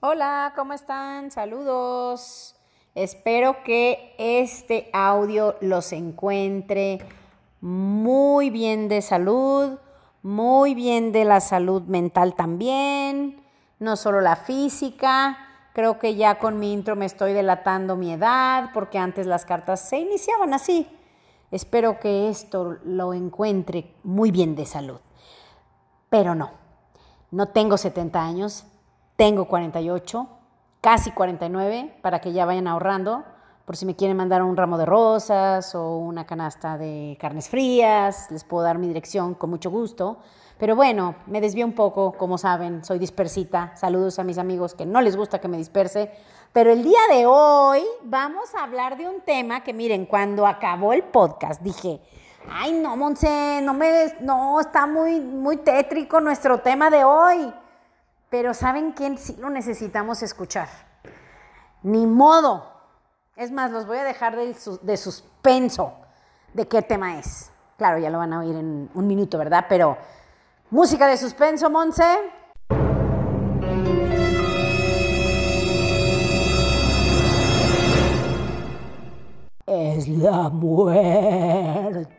Hola, ¿cómo están? Saludos. Espero que este audio los encuentre muy bien de salud, muy bien de la salud mental también, no solo la física. Creo que ya con mi intro me estoy delatando mi edad, porque antes las cartas se iniciaban así. Espero que esto lo encuentre muy bien de salud. Pero no, no tengo 70 años, tengo 48, casi 49, para que ya vayan ahorrando, por si me quieren mandar un ramo de rosas o una canasta de carnes frías, les puedo dar mi dirección con mucho gusto. Pero bueno, me desvío un poco, como saben, soy dispersita. Saludos a mis amigos que no les gusta que me disperse. Pero el día de hoy vamos a hablar de un tema que miren, cuando acabó el podcast dije, ay no, Monse, no me, no, está muy, muy tétrico nuestro tema de hoy. Pero ¿saben quién sí lo necesitamos escuchar? Ni modo. Es más, los voy a dejar de, de suspenso de qué tema es. Claro, ya lo van a oír en un minuto, ¿verdad? Pero, música de suspenso, Monse. Es la muerte.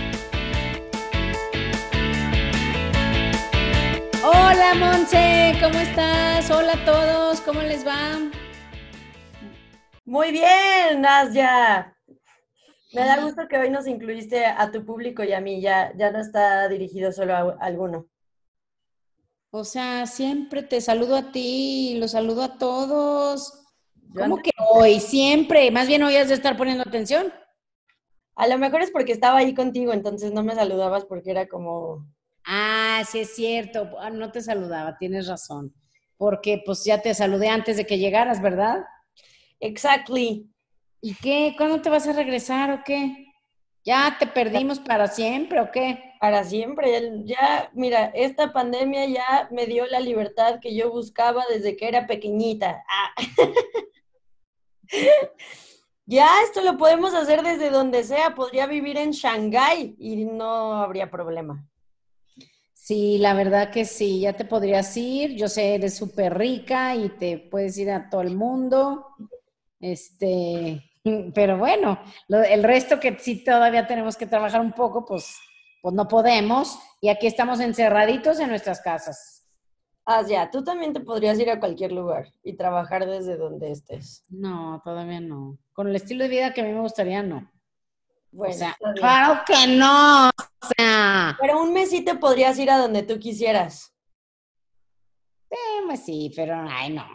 Hola Monse, ¿cómo estás? Hola a todos, ¿cómo les va? Muy bien, Nasya. Me da gusto que hoy nos incluiste a tu público y a mí, ya, ya no está dirigido solo a, alguno. O sea, siempre te saludo a ti, los saludo a todos. ¿Cómo que hoy? Siempre. Más bien hoy has de estar poniendo atención. A lo mejor es porque estaba ahí contigo, entonces no me saludabas porque era como Ah, sí es cierto, ah, no te saludaba, tienes razón, porque pues ya te saludé antes de que llegaras, ¿verdad? Exactly. ¿Y qué? ¿Cuándo te vas a regresar o qué? ¿Ya te perdimos para siempre o qué? Para siempre. Ya, mira, esta pandemia ya me dio la libertad que yo buscaba desde que era pequeñita. Ah. ya esto lo podemos hacer desde donde sea. Podría vivir en Shanghái y no habría problema. Sí, la verdad que sí, ya te podrías ir. Yo sé, eres súper rica y te puedes ir a todo el mundo. Este, pero bueno, el resto que sí todavía tenemos que trabajar un poco, pues, pues no podemos. Y aquí estamos encerraditos en nuestras casas. Ah, ya, tú también te podrías ir a cualquier lugar y trabajar desde donde estés. No, todavía no. Con el estilo de vida que a mí me gustaría, no. Bueno, claro que no. O sea. Pero un mes sí te podrías ir a donde tú quisieras. Sí, pues sí, pero ay, no.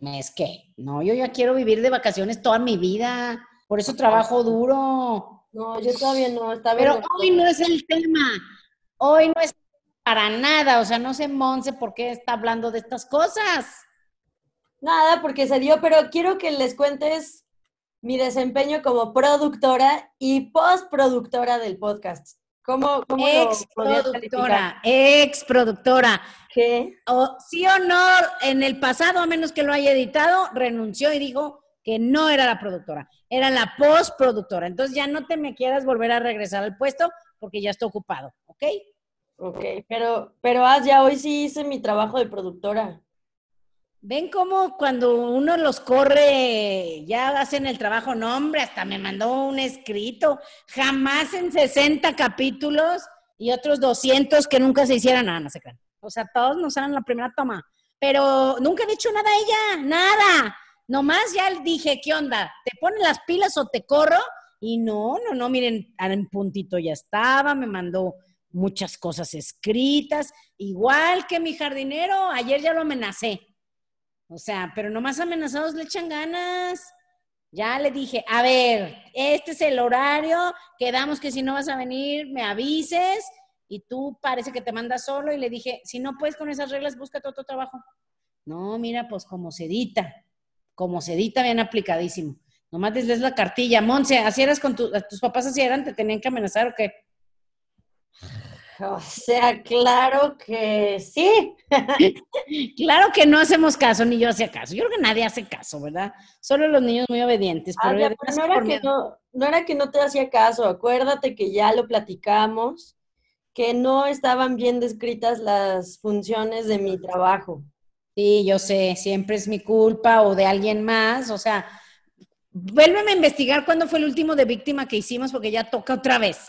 Es que, no, yo ya quiero vivir de vacaciones toda mi vida. Por eso trabajo duro. No, yo todavía no. Está pero hoy no es el tema. Hoy no es para nada. O sea, no sé, Monse, por qué está hablando de estas cosas. Nada, porque se dio, pero quiero que les cuentes mi desempeño como productora y postproductora del podcast. ¿Cómo, cómo ex productora, ex productora. ¿Qué? O, sí o no, en el pasado, a menos que lo haya editado, renunció y dijo que no era la productora, era la postproductora. Entonces ya no te me quieras volver a regresar al puesto porque ya está ocupado, ¿ok? Ok, pero, pero ya hoy sí hice mi trabajo de productora. Ven cómo cuando uno los corre, ya hacen el trabajo, no hombre, hasta me mandó un escrito, jamás en 60 capítulos y otros 200 que nunca se hicieran nada, no se crean. O sea, todos nos dan la primera toma, pero nunca han hecho nada ella, nada. Nomás ya dije, ¿qué onda? ¿Te ponen las pilas o te corro? Y no, no, no, miren, en puntito ya estaba, me mandó muchas cosas escritas, igual que mi jardinero, ayer ya lo amenacé o sea, pero nomás amenazados le echan ganas. Ya le dije, a ver, este es el horario, quedamos que si no vas a venir, me avises, y tú parece que te mandas solo, y le dije, si no puedes con esas reglas, búscate otro trabajo. No, mira, pues como se edita, como se edita, bien aplicadísimo. Nomás les la cartilla. Monse, ¿así eras con tus papás así eran? ¿Te tenían que amenazar o qué? O sea, claro que sí. claro que no hacemos caso, ni yo hacía caso. Yo creo que nadie hace caso, ¿verdad? Solo los niños muy obedientes. Pero, no, era que no, no era que no te hacía caso, acuérdate que ya lo platicamos, que no estaban bien descritas las funciones de mi trabajo. Sí, yo sé, siempre es mi culpa o de alguien más, o sea, vuélveme a investigar cuándo fue el último de víctima que hicimos porque ya toca otra vez.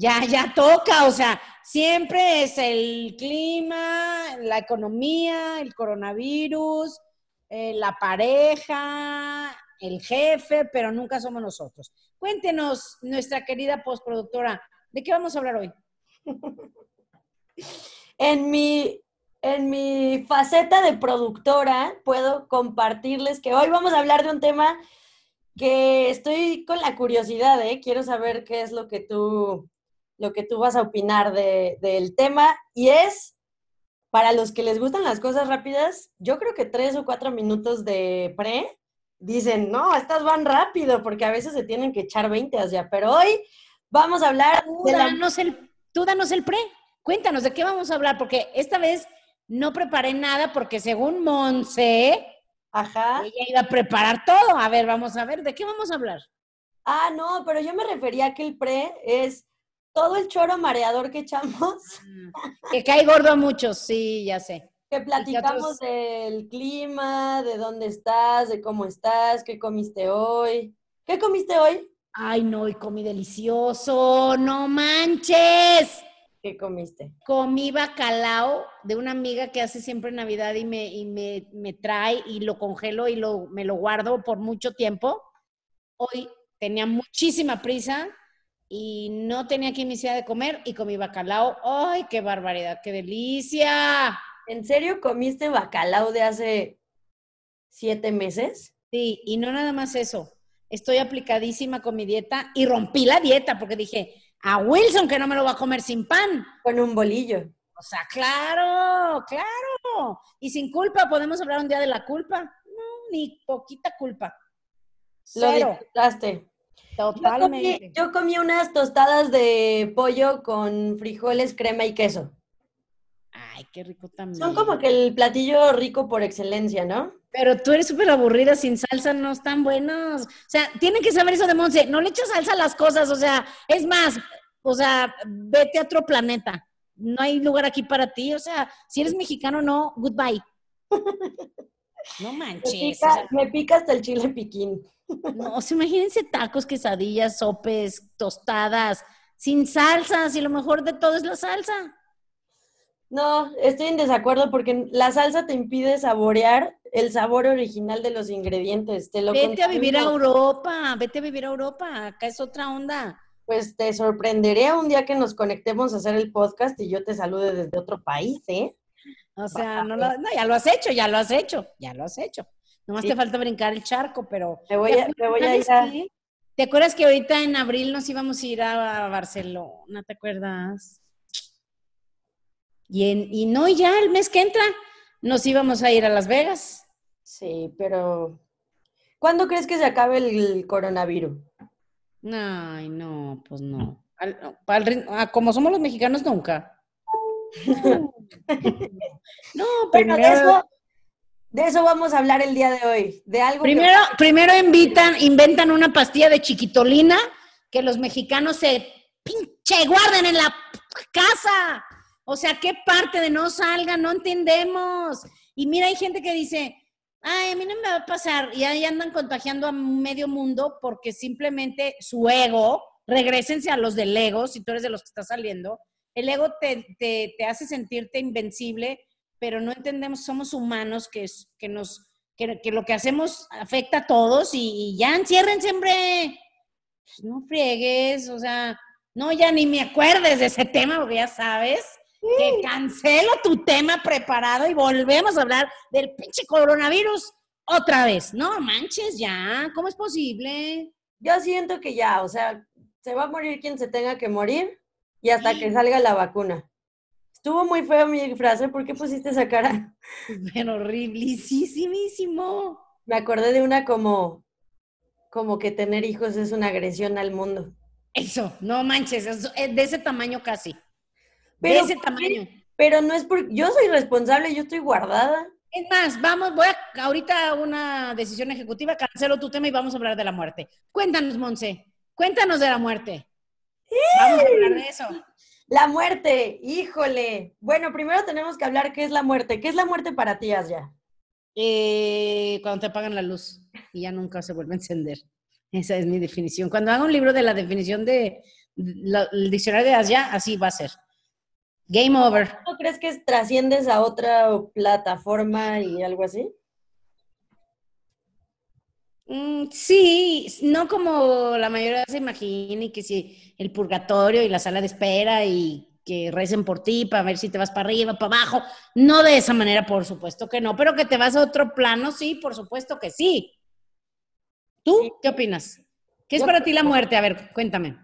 Ya, ya toca, o sea, siempre es el clima, la economía, el coronavirus, eh, la pareja, el jefe, pero nunca somos nosotros. Cuéntenos, nuestra querida postproductora, ¿de qué vamos a hablar hoy? en mi en mi faceta de productora puedo compartirles que hoy vamos a hablar de un tema que estoy con la curiosidad, ¿eh? Quiero saber qué es lo que tú lo que tú vas a opinar del tema y es, para los que les gustan las cosas rápidas, yo creo que tres o cuatro minutos de pre dicen, no, estas van rápido porque a veces se tienen que echar 20 ya, pero hoy vamos a hablar tú Danos el, tú danos el pre, cuéntanos de qué vamos a hablar, porque esta vez no preparé nada porque según Monse, Ajá. ella iba a preparar todo. A ver, vamos a ver, ¿de qué vamos a hablar? Ah, no, pero yo me refería a que el pre es todo el choro mareador que echamos. Ah, que cae gordo a muchos, sí, ya sé. Que platicamos del clima, de dónde estás, de cómo estás, qué comiste hoy. ¿Qué comiste hoy? Ay, no, y comí delicioso, no manches. ¿Qué comiste? Comí bacalao de una amiga que hace siempre Navidad y me, y me, me trae y lo congelo y lo, me lo guardo por mucho tiempo. Hoy tenía muchísima prisa y no tenía que iniciar de comer y comí bacalao. ¡Ay, qué barbaridad! ¡Qué delicia! ¿En serio comiste bacalao de hace siete meses? Sí, y no nada más eso. Estoy aplicadísima con mi dieta y rompí la dieta porque dije, a Wilson que no me lo va a comer sin pan. Con un bolillo. O sea, claro, claro. Y sin culpa, podemos hablar un día de la culpa. No, ni poquita culpa. Cero. Lo disfrutaste. Totalmente. Yo comí, unas tostadas de pollo con frijoles, crema y queso. Ay, qué rico también. Son como que el platillo rico por excelencia, ¿no? Pero tú eres súper aburrida, sin salsa no están buenos. O sea, tienen que saber eso de Monse, no le echas salsa a las cosas, o sea, es más, o sea, vete a otro planeta. No hay lugar aquí para ti, o sea, si eres mexicano, no, goodbye. No manches. Me pica, hasta el chile piquín. No, o sea, imagínense tacos, quesadillas, sopes, tostadas, sin salsas, y lo mejor de todo es la salsa. No, estoy en desacuerdo porque la salsa te impide saborear el sabor original de los ingredientes. Te lo vete a vivir a Europa, vete a vivir a Europa, acá es otra onda. Pues te sorprenderé un día que nos conectemos a hacer el podcast y yo te salude desde otro país, ¿eh? O sea, no, ya lo has hecho, ya lo has hecho, ya lo has hecho. Nomás te falta brincar el charco, pero... Te voy a, te voy a ir a... ¿Te acuerdas que ahorita en abril nos íbamos a ir a Barcelona? ¿Te acuerdas? Y, en, y no, ya el mes que entra nos íbamos a ir a Las Vegas. Sí, pero ¿cuándo crees que se acabe el coronavirus? Ay, no, pues no. Ah, como somos los mexicanos, nunca. no, pero de eso, de eso vamos a hablar el día de hoy. De algo primero, primero invitan, inventan una pastilla de chiquitolina que los mexicanos se pinche guarden en la casa. O sea, ¿qué parte de no salga? No entendemos. Y mira, hay gente que dice, ay, a mí no me va a pasar. Y ahí andan contagiando a medio mundo porque simplemente su ego, regresense a los del ego, si tú eres de los que estás saliendo, el ego te, hace sentirte invencible, pero no entendemos, somos humanos, que, que, nos, que, lo que hacemos afecta a todos y, ya enciérrense, hombre. Pues no friegues, o sea, no, ya ni me acuerdes de ese tema, porque ya sabes que cancelo tu tema preparado y volvemos a hablar del pinche coronavirus otra vez. No manches, ya, ¿cómo es posible? Yo siento que ya, o sea, se va a morir quien se tenga que morir y hasta que salga la vacuna. Estuvo muy feo mi frase, ¿por qué pusiste esa cara? Pero horriblísimo. Me acordé de una como, como que tener hijos es una agresión al mundo. Eso, no manches, es de ese tamaño casi. Pero, de ese tamaño. Pero no es porque yo soy responsable, yo estoy guardada. Es más, vamos, voy a ahorita una decisión ejecutiva, cancelo tu tema y vamos a hablar de la muerte. Cuéntanos, Monse, cuéntanos de la muerte. Vamos a hablar de eso. La muerte, híjole. Bueno, primero tenemos que hablar qué es la muerte. ¿Qué es la muerte para ti, ya? Eh, cuando te apagan la luz y ya nunca se vuelve a encender. Esa es mi definición. Cuando haga un libro de la definición de el diccionario de Asia, así va a ser. Game over. ¿No crees que trasciendes a otra plataforma y algo así? Mm, sí, no como la mayoría se imagina y que si el purgatorio y la sala de espera y que recen por ti para ver si te vas para arriba, para abajo. No de esa manera, por supuesto que no, pero que te vas a otro plano, sí, por supuesto que sí. ¿Tú qué opinas? ¿Qué es para ti la muerte? A ver, cuéntame.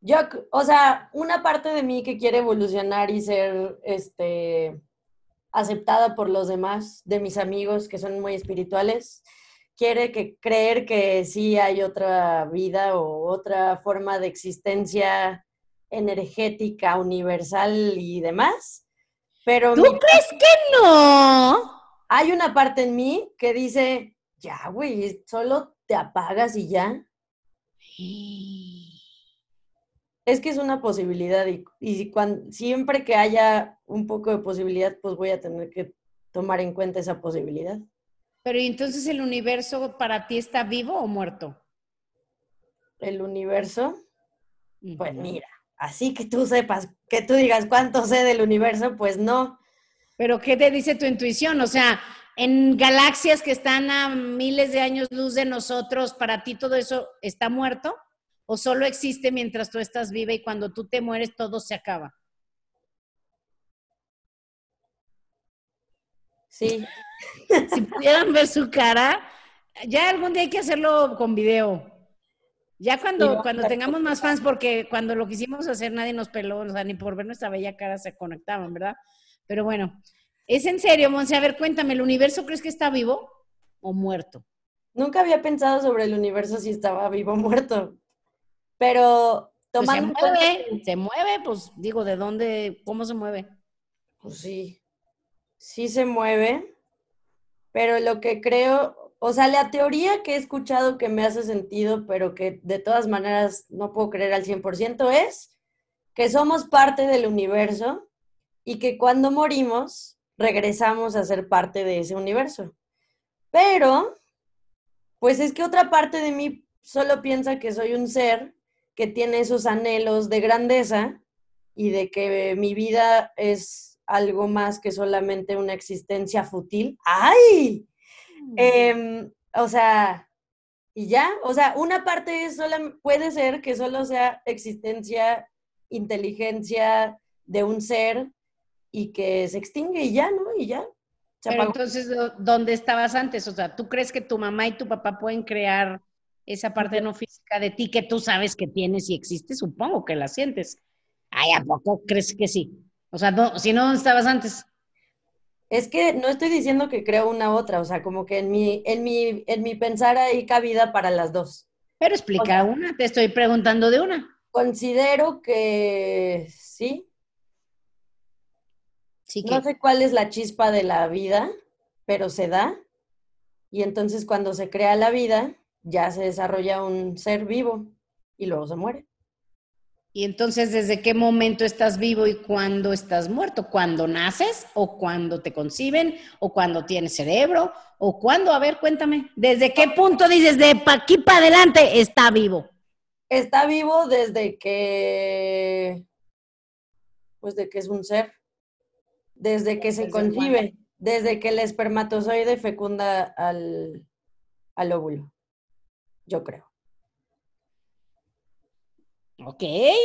Yo, o sea, una parte de mí que quiere evolucionar y ser, este, aceptada por los demás, de mis amigos que son muy espirituales, quiere que creer que sí hay otra vida o otra forma de existencia energética, universal y demás. Pero ¿Tú crees que no? Hay una parte en mí que dice, ya, güey, solo te apagas y ya. Es que es una posibilidad y, y cuando, siempre que haya un poco de posibilidad, pues voy a tener que tomar en cuenta esa posibilidad. Pero entonces el universo para ti está vivo o muerto? El universo, pues mira, así que tú sepas, que tú digas cuánto sé del universo, pues no. Pero ¿qué te dice tu intuición? O sea, en galaxias que están a miles de años luz de nosotros, ¿para ti todo eso está muerto? ¿O solo existe mientras tú estás viva y cuando tú te mueres todo se acaba? Sí. si pudieran ver su cara, ya algún día hay que hacerlo con video. Ya cuando, cuando tengamos más fans, porque cuando lo quisimos hacer nadie nos peló, o sea, ni por ver nuestra bella cara se conectaban, ¿verdad? Pero bueno, es en serio, Monse. A ver, cuéntame, ¿el universo crees que está vivo o muerto? Nunca había pensado sobre el universo si estaba vivo o muerto. Pero pues tomando. se mueve, se mueve, pues digo, ¿de dónde, cómo se mueve? Pues sí, sí se mueve. Pero lo que creo, o sea, la teoría que he escuchado que me hace sentido, pero que de todas maneras no puedo creer al 100%, es que somos parte del universo y que cuando morimos regresamos a ser parte de ese universo. Pero, pues es que otra parte de mí solo piensa que soy un ser que tiene esos anhelos de grandeza y de que mi vida es algo más que solamente una existencia fútil. ¡Ay! Em, o sea, y ya, o sea, una parte es puede ser que solo sea existencia, inteligencia de un ser y que se extingue y ya, ¿no? Y ya. Pero entonces, ¿dónde estabas antes? O sea, ¿tú crees que tu mamá y tu papá pueden crear esa parte no física de ti que tú sabes que tienes y existe? Supongo que la sientes. Ay, ¿a poco crees que sí? O sea, no, si no, ¿dónde estabas antes? Es que no estoy diciendo que creo una otra, o sea, como que en mi, en mi, en mi pensar hay cabida para las dos. Pero explica una, te estoy preguntando de una. Considero que sí. sí No sé cuál es la chispa de la vida, pero se da. Y entonces cuando se crea la vida, ya se desarrolla un ser vivo y luego se muere. Y entonces, ¿desde qué momento estás vivo y cuándo estás muerto? ¿Cuándo naces o cuándo te conciben o cuando tienes cerebro o cuándo? A ver, cuéntame. ¿Desde qué punto dices de aquí para adelante está vivo? Está vivo desde que, pues de que es un ser, desde que se concibe, desde que el espermatozoide fecunda al, al óvulo, yo creo. Ok,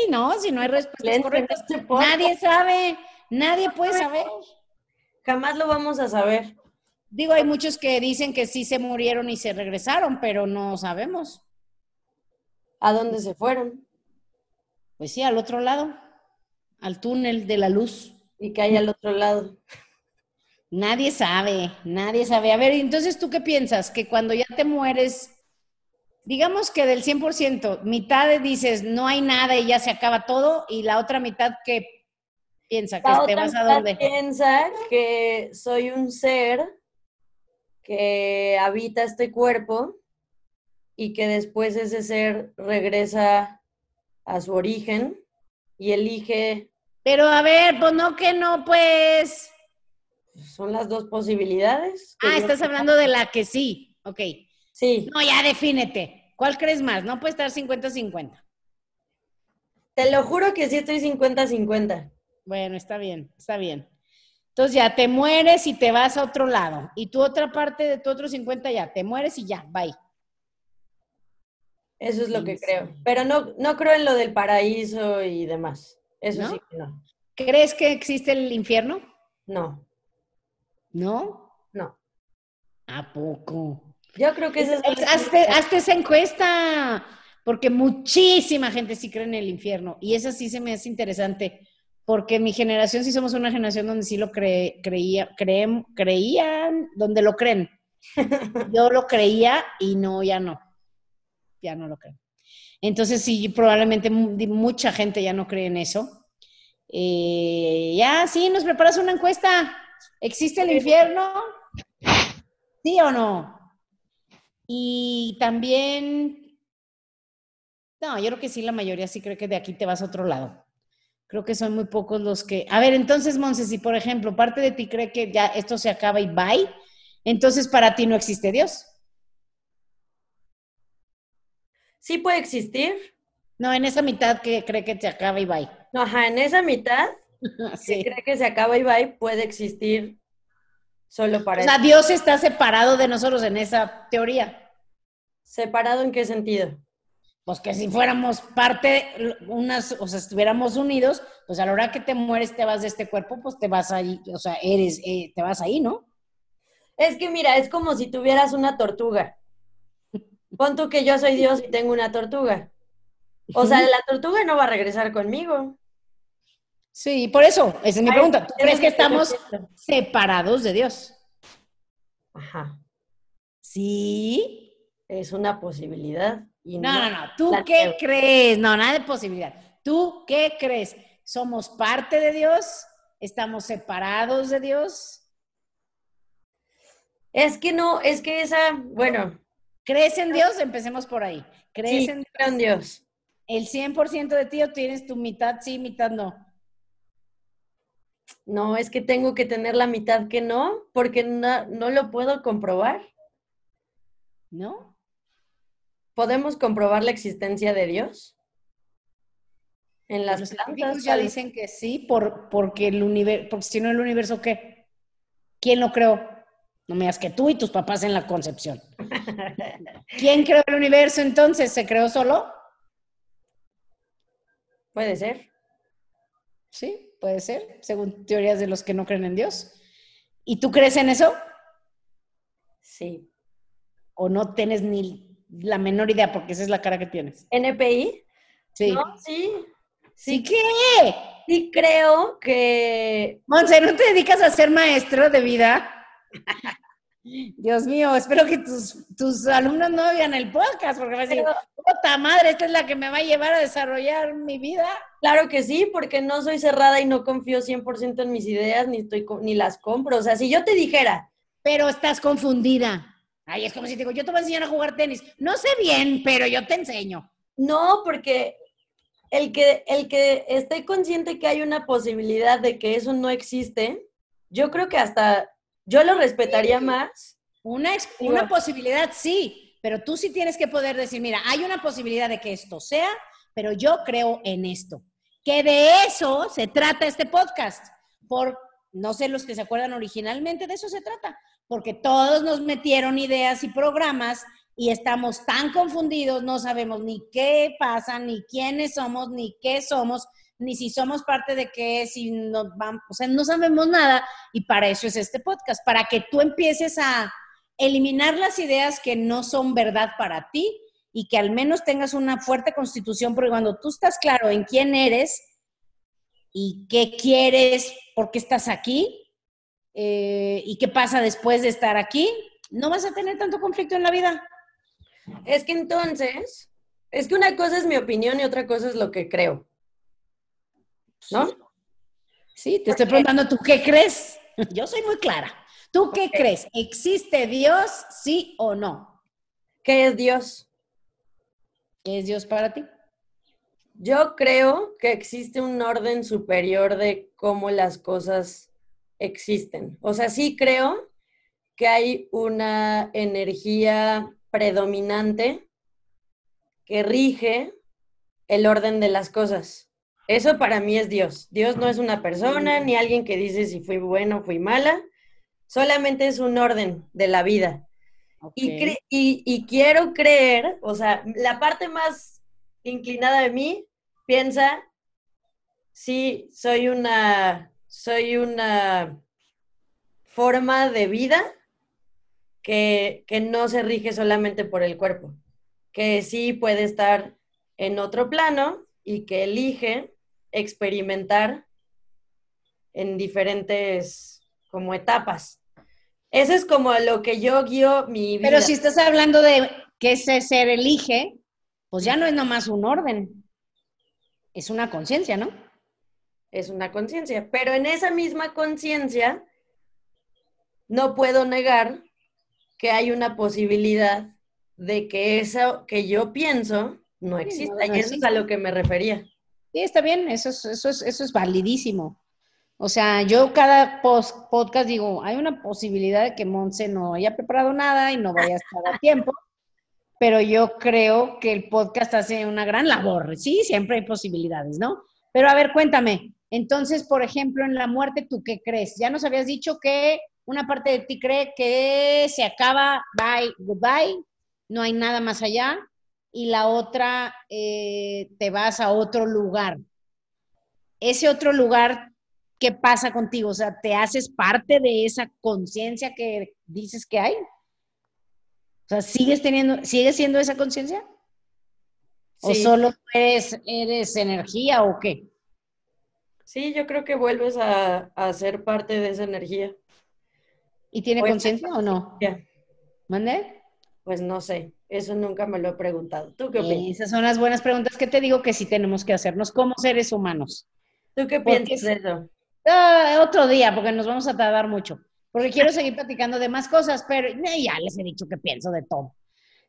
no, si no hay respuestas correctas, nadie sabe, nadie puede saber. Jamás lo vamos a saber. Digo, hay muchos que dicen que sí se murieron y se regresaron, pero no sabemos. ¿A dónde se fueron? Pues sí, al otro lado, al túnel de la luz. ¿Y qué hay al otro lado? Nadie sabe, nadie sabe. A ver, entonces, ¿tú qué piensas? ¿Que cuando ya te mueres digamos que del 100%, mitad dices no hay nada y ya se acaba todo, y la otra mitad que piensa que te vas a dónde. Piensa que soy un ser que habita este cuerpo y que después ese ser regresa a su origen y elige. Pero a ver, pues no que no, pues. Son las dos posibilidades. Ah, estás hablando de la que sí, ok. Sí. No, ya defínete. ¿Cuál crees más? No puede estar 50-50. Te lo juro que sí estoy 50-50. Bueno, está bien, está bien. Entonces ya te mueres y te vas a otro lado. Y tu otra parte de tu otro 50 ya, te mueres y ya, bye. Eso es lo que creo. Pero no, no creo en lo del paraíso y demás. Eso sí que no. ¿Crees que existe el infierno? No. ¿No? No. ¿A poco? Yo creo que es... hazte, hazte esa encuesta, porque muchísima gente sí cree en el infierno. Y eso sí se me hace interesante, porque mi generación sí somos una generación donde sí lo creía, creen, creían, donde lo creen. Yo lo creía y no, ya no. Ya no lo creo. Entonces sí, probablemente mucha gente ya no cree en eso. Eh, ya, sí, nos preparas una encuesta. ¿Existe el infierno? ¿Sí o no? Y también, no, yo creo que sí, la mayoría sí cree que de aquí te vas a otro lado. Creo que son muy pocos los que... A ver, entonces, Monse, si por ejemplo parte de ti cree que ya esto se acaba y bye, entonces para ti no existe Dios. Sí puede existir. No, en esa mitad que cree que se acaba y bye. No, ajá, en esa mitad sí. cree que se acaba y bye puede existir solo para... O sea, Dios está separado de nosotros en esa teoría. ¿Separado en qué sentido? Pues que si fuéramos parte, unas, o sea, estuviéramos unidos, pues a la hora que te mueres, te vas de este cuerpo, pues te vas ahí, o sea, eres, eh, te vas ahí, ¿no? Es que mira, es como si tuvieras una tortuga. Pon tú que yo soy Dios y tengo una tortuga. O sea, la tortuga no va a regresar conmigo. Sí, por eso, esa es mi pregunta. ¿Tú crees que estamos separados de Dios? Ajá. Sí. Es una posibilidad. no, no, no. ¿Tú qué crees? No, nada de posibilidad. ¿Tú qué crees? ¿Somos parte de Dios? ¿Estamos separados de Dios? Es que no, es que esa, bueno. ¿Crees en Dios? Empecemos por ahí. ¿Crees en, Dios? en Dios? ¿El 100% de ti o tienes tu mitad sí, mitad no? No, es que tengo que tener la mitad que no, porque no, no lo puedo comprobar. ¿No? ¿Podemos comprobar la existencia de Dios? En las Los plantas. ya dicen que sí, por, porque el universo, porque si no el universo, ¿qué? ¿Quién lo creó? No me digas que tú y tus papás en la concepción. ¿Quién creó el universo entonces? ¿Se creó solo? Puede ser. Sí, puede ser, según teorías de los que no creen en Dios. ¿Y tú crees en eso? Sí. ¿O no tienes ni la menor idea porque esa es la cara que tienes? ¿NPI? Sí. No, sí. ¿Sí qué? Sí creo que... Monse, ¿no te dedicas a ser maestro de vida? Dios mío, espero que tus, tus alumnos no vean el podcast, porque va a decir, puta madre, esta es la que me va a llevar a desarrollar mi vida. Claro que sí, porque no soy cerrada y no confío 100% en mis ideas, ni, estoy, ni las compro. O sea, si yo te dijera... Pero estás confundida. Ay, es como si te digo, yo te voy a enseñar a jugar tenis. No sé bien, pero yo te enseño. No, porque el que, el que esté consciente que hay una posibilidad de que eso no existe, yo creo que hasta yo lo respetaría más. Una, una posibilidad, sí, pero tú sí tienes que poder decir, mira, hay una posibilidad de que esto sea, pero yo creo en esto. Que de eso se trata este podcast. Por, no sé los que se acuerdan originalmente, de eso se trata. Porque todos nos metieron ideas y programas y estamos tan confundidos, no sabemos ni qué pasa, ni quiénes somos, ni qué somos ni si somos parte de qué, si no vamos, o sea, no sabemos nada y para eso es este podcast, para que tú empieces a eliminar las ideas que no son verdad para ti y que al menos tengas una fuerte constitución, porque cuando tú estás claro en quién eres y qué quieres, por qué estás aquí eh, y qué pasa después de estar aquí, no vas a tener tanto conflicto en la vida. Es que entonces, es que una cosa es mi opinión y otra cosa es lo que creo. ¿No? Sí, te estoy preguntando, ¿tú qué crees? Yo soy muy clara. ¿Tú qué crees? ¿Existe Dios, sí o no? ¿Qué es Dios? ¿Qué es Dios para ti? Yo creo que existe un orden superior de cómo las cosas existen. O sea, sí creo que hay una energía predominante que rige el orden de las cosas. Eso para mí es Dios. Dios no es una persona ni alguien que dice si fui bueno o fui mala, solamente es un orden de la vida. Y, y, quiero creer, o sea, la parte más inclinada de mí piensa, sí, soy una, soy una forma de vida que, que no se rige solamente por el cuerpo, que sí puede estar en otro plano y que elige experimentar en diferentes como etapas. Eso es como lo que yo guío mi vida. Pero si estás hablando de que ese ser elige, pues ya no es nomás un orden, es una conciencia, ¿no? Es una conciencia, pero en esa misma conciencia no puedo negar que hay una posibilidad de que eso que yo pienso no exista, y eso es a lo que me refería. Sí, está bien, eso es, eso es, eso es validísimo. O sea, yo cada podcast digo, hay una posibilidad de que Monse no haya preparado nada y no vaya a estar a tiempo, pero yo creo que el podcast hace una gran labor. Sí, siempre hay posibilidades, ¿no? Pero a ver, cuéntame. Entonces, por ejemplo, en la muerte, ¿tú qué crees? Ya nos habías dicho que una parte de ti cree que se acaba, bye, goodbye, no hay nada más allá, y la otra eh, te vas a otro lugar. Ese otro lugar ¿qué pasa contigo? O sea, ¿te haces parte de esa conciencia que dices que hay? O sea, ¿sigues teniendo, sigues siendo esa conciencia? ¿O solo eres, eres energía o qué? Sí, yo creo que vuelves a, ser parte de esa energía. ¿Y tiene conciencia o no? ¿Mande? Pues no sé, eso nunca me lo he preguntado. ¿Tú qué opinas? Esas son las buenas preguntas que te digo que sí tenemos que hacernos como seres humanos. ¿Tú qué piensas de eso? Ah, otro día, porque nos vamos a tardar mucho. Porque quiero seguir platicando de más cosas, pero ya les he dicho que pienso de todo,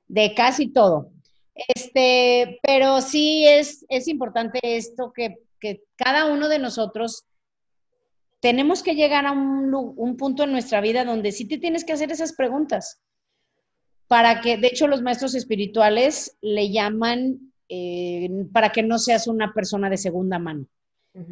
de casi todo. Este, pero sí es, es importante esto que, que cada uno de nosotros tenemos que llegar a un, un, punto en nuestra vida donde sí te tienes que hacer esas preguntas. Para que, de hecho, los maestros espirituales le llaman eh, para que no seas una persona de segunda mano,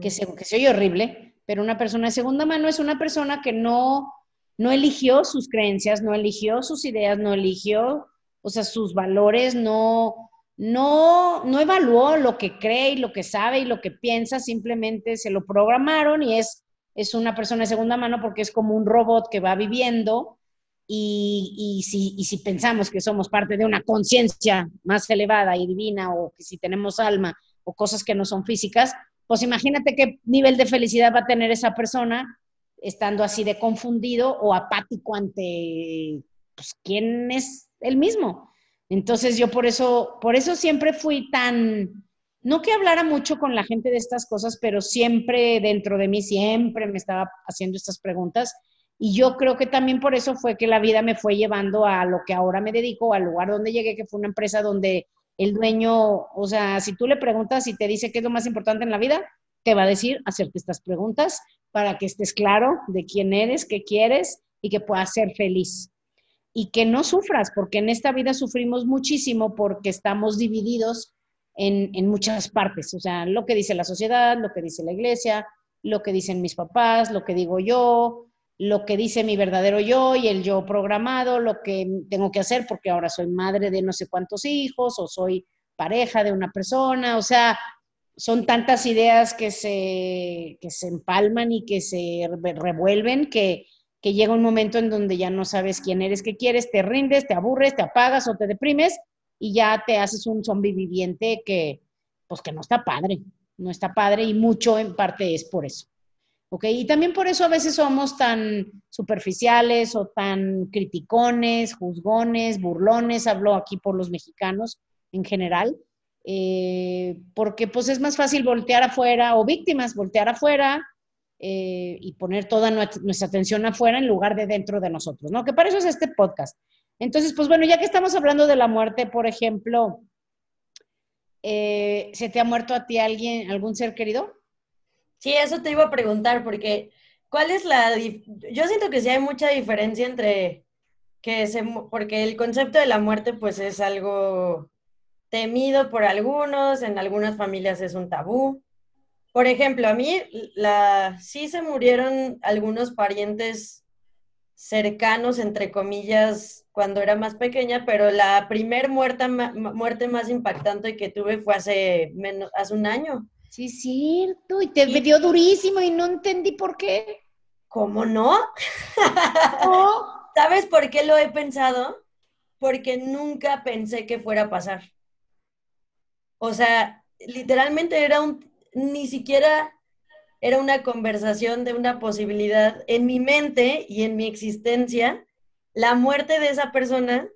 que, se, que se oye horrible, pero una persona de segunda mano es una persona que no, no eligió sus creencias, no eligió sus ideas, no eligió, o sea, sus valores, no, no, no evaluó lo que cree y lo que sabe y lo que piensa, simplemente se lo programaron y es, es una persona de segunda mano porque es como un robot que va viviendo y, y, si, y si pensamos que somos parte de una conciencia más elevada y divina o que si tenemos alma o cosas que no son físicas, pues imagínate qué nivel de felicidad va a tener esa persona estando así de confundido o apático ante pues, quién es él mismo. Entonces yo por eso, por eso siempre fui tan, no que hablara mucho con la gente de estas cosas, pero siempre dentro de mí, siempre me estaba haciendo estas preguntas. Y yo creo que también por eso fue que la vida me fue llevando a lo que ahora me dedico, al lugar donde llegué, que fue una empresa donde el dueño, o sea, si tú le preguntas y te dice qué es lo más importante en la vida, te va a decir hacerte estas preguntas para que estés claro de quién eres, qué quieres y que puedas ser feliz. Y que no sufras, porque en esta vida sufrimos muchísimo porque estamos divididos en, en muchas partes. O sea, lo que dice la sociedad, lo que dice la iglesia, lo que dicen mis papás, lo que digo yo, lo que dice mi verdadero yo y el yo programado, lo que tengo que hacer porque ahora soy madre de no sé cuántos hijos o soy pareja de una persona, o sea, son tantas ideas que se, que se empalman y que se revuelven que, que llega un momento en donde ya no sabes quién eres, qué quieres, te rindes, te aburres, te apagas o te deprimes y ya te haces un zombie viviente que, pues que no está padre, no está padre y mucho en parte es por eso. ¿Ok? Y también por eso a veces somos tan superficiales o tan criticones, juzgones, burlones, hablo aquí por los mexicanos en general, eh, porque pues es más fácil voltear afuera, o víctimas, voltear afuera eh, y poner toda nuestra atención afuera en lugar de dentro de nosotros, ¿no? Que para eso es este podcast. Entonces, pues bueno, ya que estamos hablando de la muerte, por ejemplo, eh, ¿se te ha muerto a ti alguien, algún ser querido? Sí, eso te iba a preguntar, porque ¿cuál es la... Yo siento que sí hay mucha diferencia entre que se... Porque el concepto de la muerte pues es algo temido por algunos, en algunas familias es un tabú. Por ejemplo, a mí la, sí se murieron algunos parientes cercanos, entre comillas, cuando era más pequeña, pero la primer muerte, muerte más impactante que tuve fue hace, menos, hace un año. Sí, es cierto, y te dio durísimo y no entendí por qué. ¿Cómo no? ¿Sabes por qué lo he pensado? Porque nunca pensé que fuera a pasar. O sea, literalmente era un, ni siquiera era una conversación de una posibilidad en mi mente y en mi existencia. La muerte de esa persona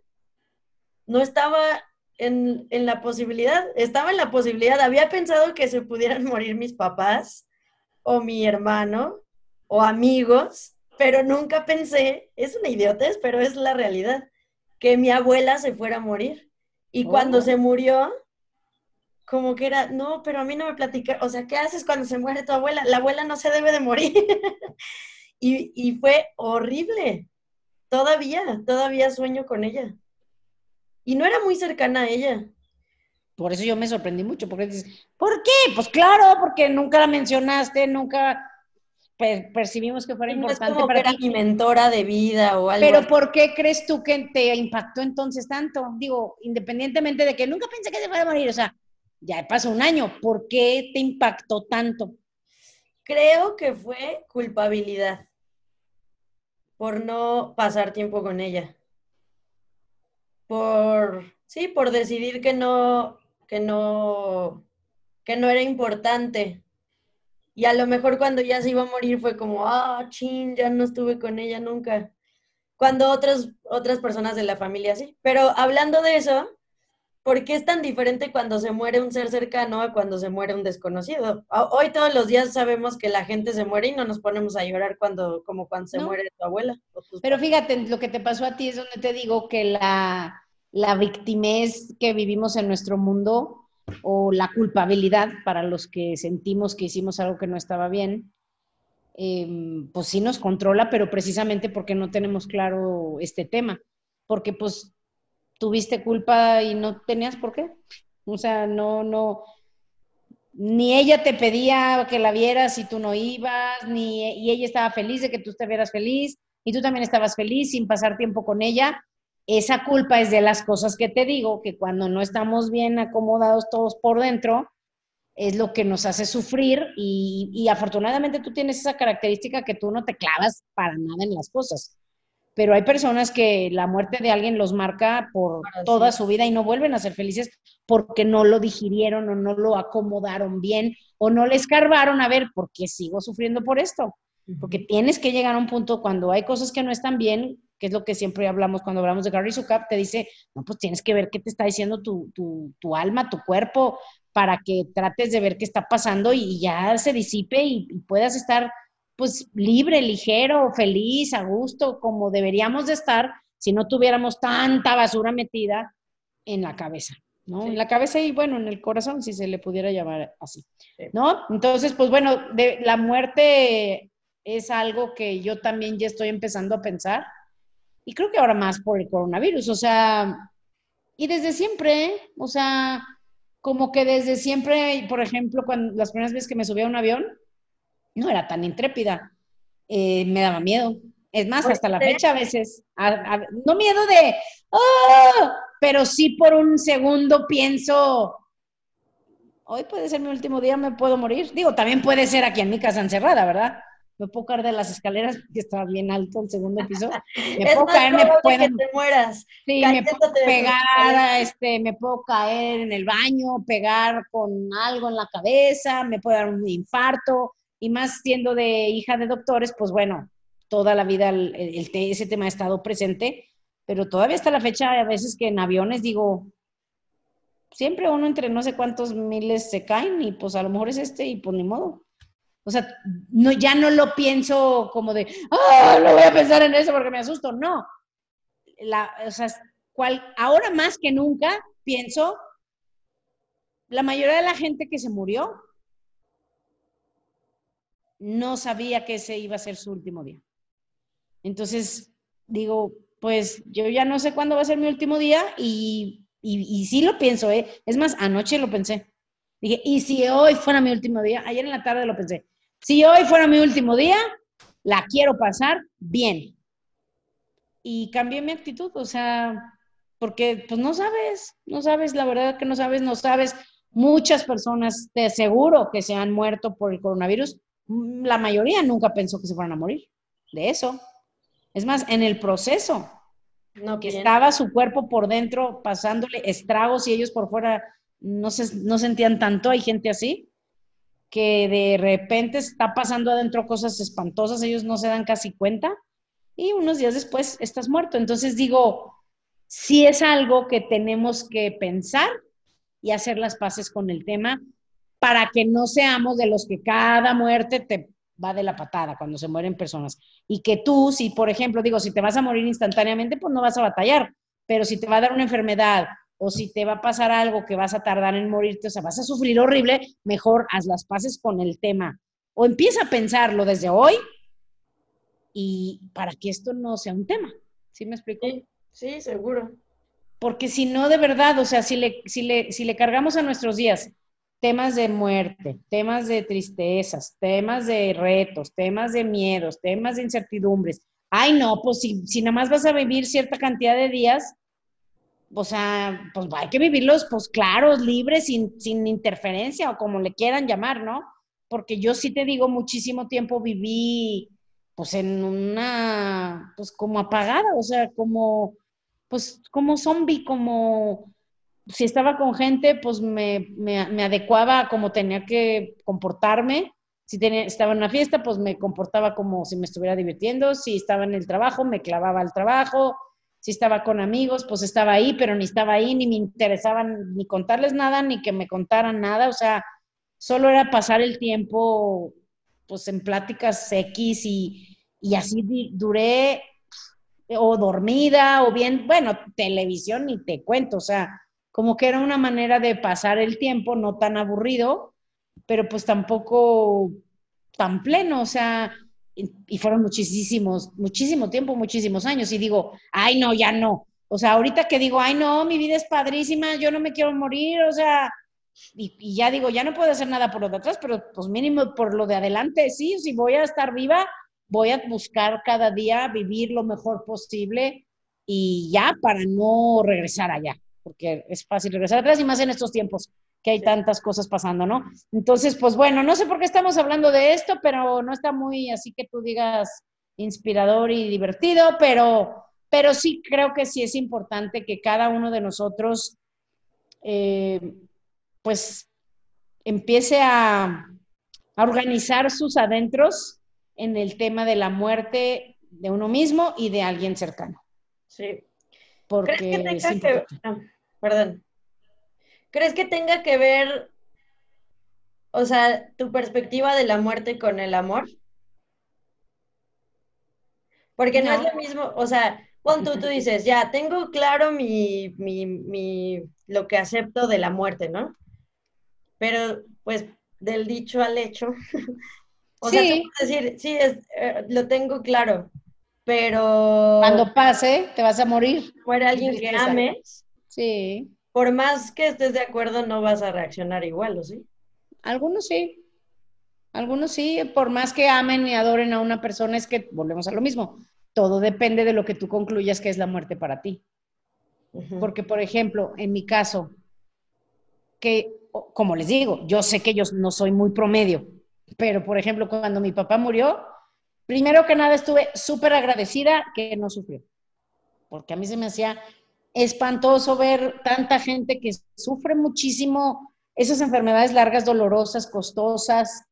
no estaba en, la posibilidad, estaba en la posibilidad, había pensado que se pudieran morir mis papás o mi hermano o amigos, pero nunca pensé, es una idiotez, pero es la realidad, que mi abuela se fuera a morir. Y cuando oh. se murió, como que era, no, pero a mí no me platica, o sea, ¿qué haces cuando se muere tu abuela? La abuela no se debe de morir. y, y fue horrible. Todavía, todavía sueño con ella. Y no era muy cercana a ella. Por eso yo me sorprendí mucho, porque dices, ¿por qué? Pues claro, porque nunca la mencionaste, nunca percibimos que fuera importante como para que era mi mentora de vida o algo. Pero ¿por qué crees tú que te impactó entonces tanto? Digo, independientemente de que nunca pensé que se fuera a morir, o sea, ya pasó un año, ¿por qué te impactó tanto? Creo que fue culpabilidad por no pasar tiempo con ella por, sí, por decidir que no, que no, que no era importante. Y a lo mejor cuando ya se iba a morir fue como, ah, chin, ya no estuve con ella nunca. Cuando otras, otras personas de la familia sí. Pero hablando de eso, ¿por qué es tan diferente cuando se muere un ser cercano a cuando se muere un desconocido? Hoy todos los días sabemos que la gente se muere y no nos ponemos a llorar cuando, como cuando se muere tu abuela. Pero fíjate, lo que te pasó a ti es donde te digo que la, la victimez que vivimos en nuestro mundo o la culpabilidad para los que sentimos que hicimos algo que no estaba bien, em, pues sí nos controla, pero precisamente porque no tenemos claro este tema, porque pues tuviste culpa y no tenías por qué. O sea, no, no, ni ella te pedía que la vieras y tú no ibas, ni y ella estaba feliz de que tú estuvieras feliz y tú también estabas feliz sin pasar tiempo con ella esa culpa es de las cosas que te digo, que cuando no estamos bien acomodados todos por dentro, es lo que nos hace sufrir y, afortunadamente tú tienes esa característica que tú no te clavas para nada en las cosas. Pero hay personas que la muerte de alguien los marca por toda su vida y no vuelven a ser felices porque no lo digirieron o no lo acomodaron bien o no le escarbaron a ver por qué sigo sufriendo por esto. Porque tienes que llegar a un punto cuando hay cosas que no están bien, que es lo que siempre hablamos cuando hablamos de Gary Zukav, te dice, no, pues tienes que ver qué te está diciendo tu, tu, alma, tu cuerpo, para que trates de ver qué está pasando y ya se disipe y, puedas estar pues libre, ligero, feliz, a gusto, como deberíamos de estar si no tuviéramos tanta basura metida en la cabeza, ¿no? En la cabeza y bueno, en el corazón, si se le pudiera llamar así, ¿no? Entonces, pues bueno, de, la muerte es algo que yo también ya estoy empezando a pensar y creo que ahora más por el coronavirus, o sea, y desde siempre, o sea, como que desde siempre, por ejemplo, cuando las primeras veces que me subí a un avión, no era tan intrépida, eh, me daba miedo. Es más, hasta la fecha a veces, no miedo de, ¡oh! pero sí por un segundo pienso, hoy puede ser mi último día, me puedo morir. Digo, también puede ser aquí en mi casa encerrada, ¿verdad? me puedo caer de las escaleras, que estaba bien alto el segundo piso. Me puedo caer, me pueden. Que te mueras. Sí, me puedo pegar, este, me puedo caer en el baño, pegar con algo en la cabeza, me puede dar un infarto, y más siendo de hija de doctores, pues bueno, toda la vida el, ese tema ha estado presente, pero todavía hasta la fecha a veces que en aviones digo, siempre uno entre no sé cuántos miles se caen y pues a lo mejor es este y pues ni modo. O sea, no, ya no lo pienso como de, ah, no voy a pensar en eso porque me asusto. No. La, o sea, cual, ahora más que nunca pienso, la mayoría de la gente que se murió no sabía que ese iba a ser su último día. Entonces, digo, pues yo ya no sé cuándo va a ser mi último día y, y, sí lo pienso, ¿eh? Es más, anoche lo pensé. Dije, ¿y si hoy fuera mi último día? Ayer en la tarde lo pensé. Si hoy fuera mi último día, la quiero pasar bien. Y cambié mi actitud, o sea, porque pues no sabes, no sabes, la verdad que no sabes, no sabes. Muchas personas, te aseguro, que se han muerto por el coronavirus, la mayoría nunca pensó que se fueran a morir de eso. Es más, en el proceso, no, que estaba su cuerpo por dentro pasándole estragos y ellos por fuera no, se, no sentían tanto, hay gente así, que de repente está pasando adentro cosas espantosas, ellos no se dan casi cuenta y unos días después estás muerto. Entonces digo, si es algo que tenemos que pensar y hacer las paces con el tema para que no seamos de los que cada muerte te va de la patada cuando se mueren personas. Y que tú, si por ejemplo, digo, si te vas a morir instantáneamente, pues no vas a batallar, pero si te va a dar una enfermedad o si te va a pasar algo que vas a tardar en morirte, o sea, vas a sufrir horrible, mejor haz las paces con el tema. O empieza a pensarlo desde hoy y para que esto no sea un tema. ¿Sí me explico? Sí, seguro. Porque si no, de verdad, o sea, si le, si le, si le cargamos a nuestros días temas de muerte, temas de tristezas, temas de retos, temas de miedos, temas de incertidumbres. Ay, no, pues si, si nada más vas a vivir cierta cantidad de días, o sea, pues hay que vivirlos, pues claros, libres, sin, sin interferencia o como le quieran llamar, ¿no? Porque yo sí te digo, muchísimo tiempo viví, pues en una, pues como apagada, o sea, como, pues como zombie, como si estaba con gente, pues me, me, adecuaba a como tenía que comportarme. Si tenía, estaba en una fiesta, pues me comportaba como si me estuviera divirtiendo. Si estaba en el trabajo, me clavaba al trabajo. Si estaba con amigos, pues estaba ahí, pero ni estaba ahí, ni me interesaba ni contarles nada, ni que me contaran nada. O sea, solo era pasar el tiempo, pues en pláticas X y, y así duré, o dormida, o bien, bueno, televisión ni te cuento, o sea, como que era una manera de pasar el tiempo, no tan aburrido, pero pues tampoco tan pleno, o sea, y fueron muchísimos, muchísimo tiempo, muchísimos años, y digo, ay, no, ya no. O sea, ahorita que digo, ay, no, mi vida es padrísima, yo no me quiero morir, o sea, y, ya digo, ya no puedo hacer nada por lo de atrás, pero pues mínimo por lo de adelante, sí, si voy a estar viva, voy a buscar cada día vivir lo mejor posible y ya para no regresar allá porque es fácil regresar atrás y más en estos tiempos que hay tantas cosas pasando, ¿no? Entonces, pues bueno, no sé por qué estamos hablando de esto, pero no está muy así que tú digas inspirador y divertido, pero, pero sí creo que sí es importante que cada uno de nosotros, eh, pues, empiece a, a organizar sus adentros en el tema de la muerte de uno mismo y de alguien cercano. Sí. Porque perdón. ¿Crees que tenga que ver, o sea, tu perspectiva de la muerte con el amor? Porque no, es lo mismo, o sea, pon tú, tú dices, ya, tengo claro mi, mi, lo que acepto de la muerte, ¿no? Pero, pues, del dicho al hecho, o sea, tú puedes decir, sí, es, eh, lo tengo claro, pero... Cuando pase, te vas a morir. Muere alguien que ames, Sí. Por más que estés de acuerdo, no vas a reaccionar igual, ¿o sí? Algunos sí. Algunos sí, por más que amen y adoren a una persona, es que volvemos a lo mismo. Todo depende de lo que tú concluyas que es la muerte para ti. Porque, por ejemplo, en mi caso, que, como les digo, yo sé que yo no soy muy promedio, pero, por ejemplo, cuando mi papá murió, primero que nada estuve súper agradecida que no sufrió, porque a mí se me hacía espantoso ver tanta gente que sufre muchísimo esas enfermedades largas, dolorosas, costosas.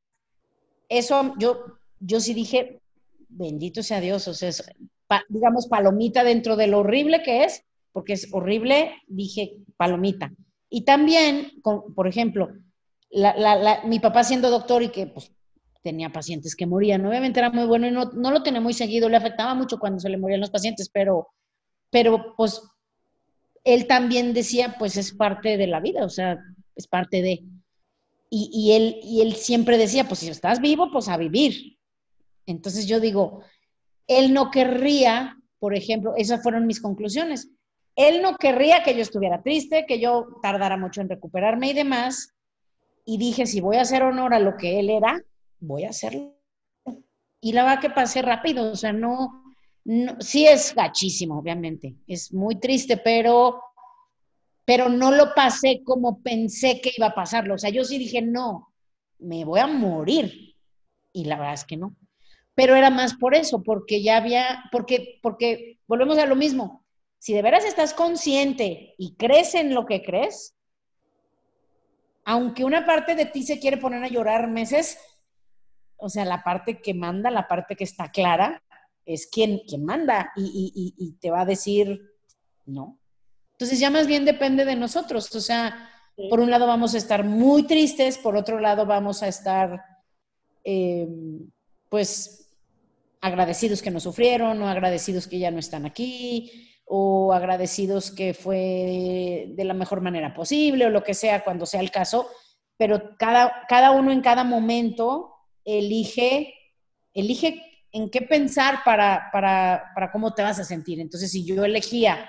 eso yo, yo sí dije, bendito sea Dios, o sea, es, digamos, palomita dentro de lo horrible que es, porque es horrible, dije palomita. Y también, por ejemplo, mi papá siendo doctor y que pues, tenía pacientes que morían, obviamente era muy bueno y no, no, lo tenía muy seguido, le afectaba mucho cuando se le morían los pacientes, pero, pero pues él también decía, pues es parte de la vida, o sea, es parte de... Y, él, siempre decía, pues si estás vivo, pues a vivir. Entonces yo digo, él no querría, por ejemplo, esas fueron mis conclusiones, él no querría que yo estuviera triste, que yo tardara mucho en recuperarme y demás. Y dije, si voy a hacer honor a lo que él era, voy a hacerlo. Y la va que pasé rápido, o sea, no, no, sí es gachísimo, obviamente, es muy triste, pero, pero no lo pasé como pensé que iba a pasarlo. O sea, yo sí dije, no, me voy a morir. Y la verdad es que no. Pero era más por eso, porque ya había, porque, porque volvemos a lo mismo, si de veras estás consciente y crees en lo que crees, aunque una parte de ti se quiere poner a llorar meses, o sea, la parte que manda, la parte que está clara, es quien, quien manda y, te va a decir no. Entonces ya más bien depende de nosotros. O sea, por un lado vamos a estar muy tristes, por otro lado vamos a estar, eh, pues, agradecidos que nos sufrieron o agradecidos que ya no están aquí o agradecidos que fue de la mejor manera posible o lo que sea cuando sea el caso, pero cada, cada uno en cada momento elige, elige en qué pensar para, para, para cómo te vas a sentir. Entonces, si yo elegía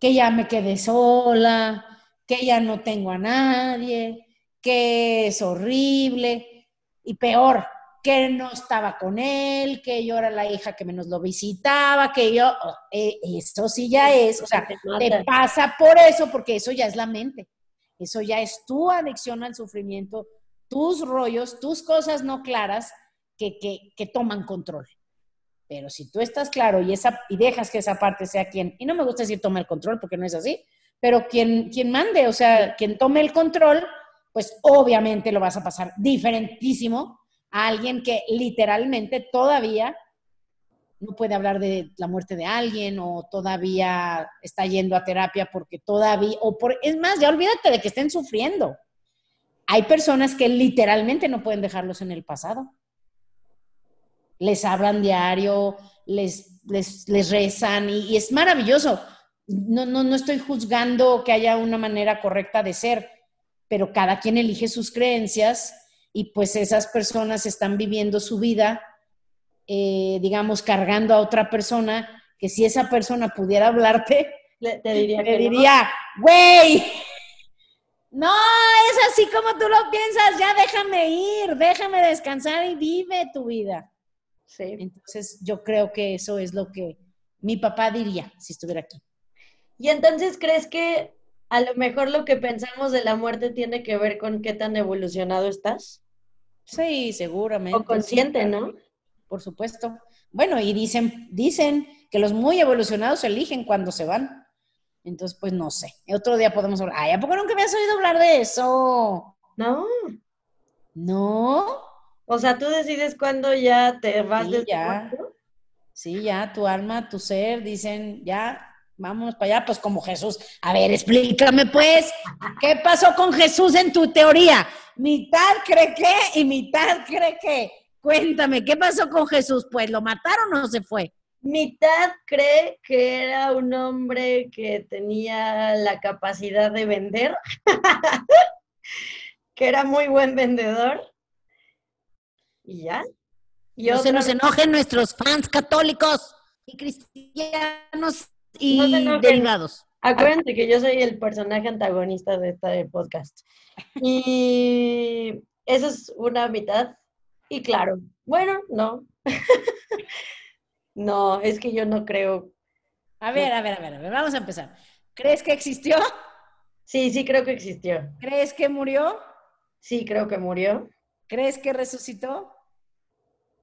que ya me quedé sola, que ya no tengo a nadie, que es horrible y peor, que no estaba con él, que yo era la hija que menos lo visitaba, que yo, eh, eso sí ya es, o sea, te pasa por eso, porque eso ya es la mente, eso ya es tu adicción al sufrimiento, tus rollos, tus cosas no claras que, toman control. Pero si tú estás claro y, esa, y dejas que esa parte sea quien, y no me gusta decir toma el control porque no es así, pero quien, quien mande, o sea, quien tome el control, pues obviamente lo vas a pasar diferentísimo a alguien que literalmente todavía no puede hablar de la muerte de alguien o todavía está yendo a terapia porque todavía, o por, es más, ya olvídate de que estén sufriendo. Hay personas que literalmente no pueden dejarlos en el pasado. Les hablan diario, les, les, rezan y, y, es maravilloso. No, no, no estoy juzgando que haya una manera correcta de ser, pero cada quien elige sus creencias y pues esas personas están viviendo su vida, eh, digamos, cargando a otra persona, que si esa persona pudiera hablarte, le, te diría, le diría, güey, no. es así como tú lo piensas, ya déjame ir, déjame descansar y vive tu vida. Sí. Entonces yo creo que eso es lo que mi papá diría si estuviera aquí. Y entonces, ¿crees que a lo mejor lo que pensamos de la muerte tiene que ver con qué tan evolucionado estás? Sí, seguramente. O consciente, ¿no? Por supuesto. Bueno, y dicen, dicen que los muy evolucionados eligen cuando se van. Entonces, pues no sé. Otro día podemos hablar. Ay, ¿a poco nunca me has oído hablar de eso? No. ¿No? O sea, tú decides cuándo ya te vas sí, ya. Sí, ya, tu alma, tu ser, dicen, ya, Vamos para allá, pues como Jesús. A ver, explícame pues, ¿qué pasó con Jesús en tu teoría? Mitad cree que y mitad cree que. Cuéntame, ¿qué pasó con Jesús? Pues, ¿lo mataron o se fue? Mitad cree que era un hombre que tenía la capacidad de vender, que era muy buen vendedor. Y ya. Y no se nos enojen nuestros fans católicos y cristianos y derivados. Acuérdense que yo soy el personaje antagonista de este podcast. Y eso es una mitad. Y claro, bueno, no. no, es que yo no creo. A ver, a ver, a ver, a ver, vamos a empezar. ¿Crees que existió? Sí, sí creo que existió. ¿Crees que murió? Sí, creo que murió. ¿Crees que resucitó?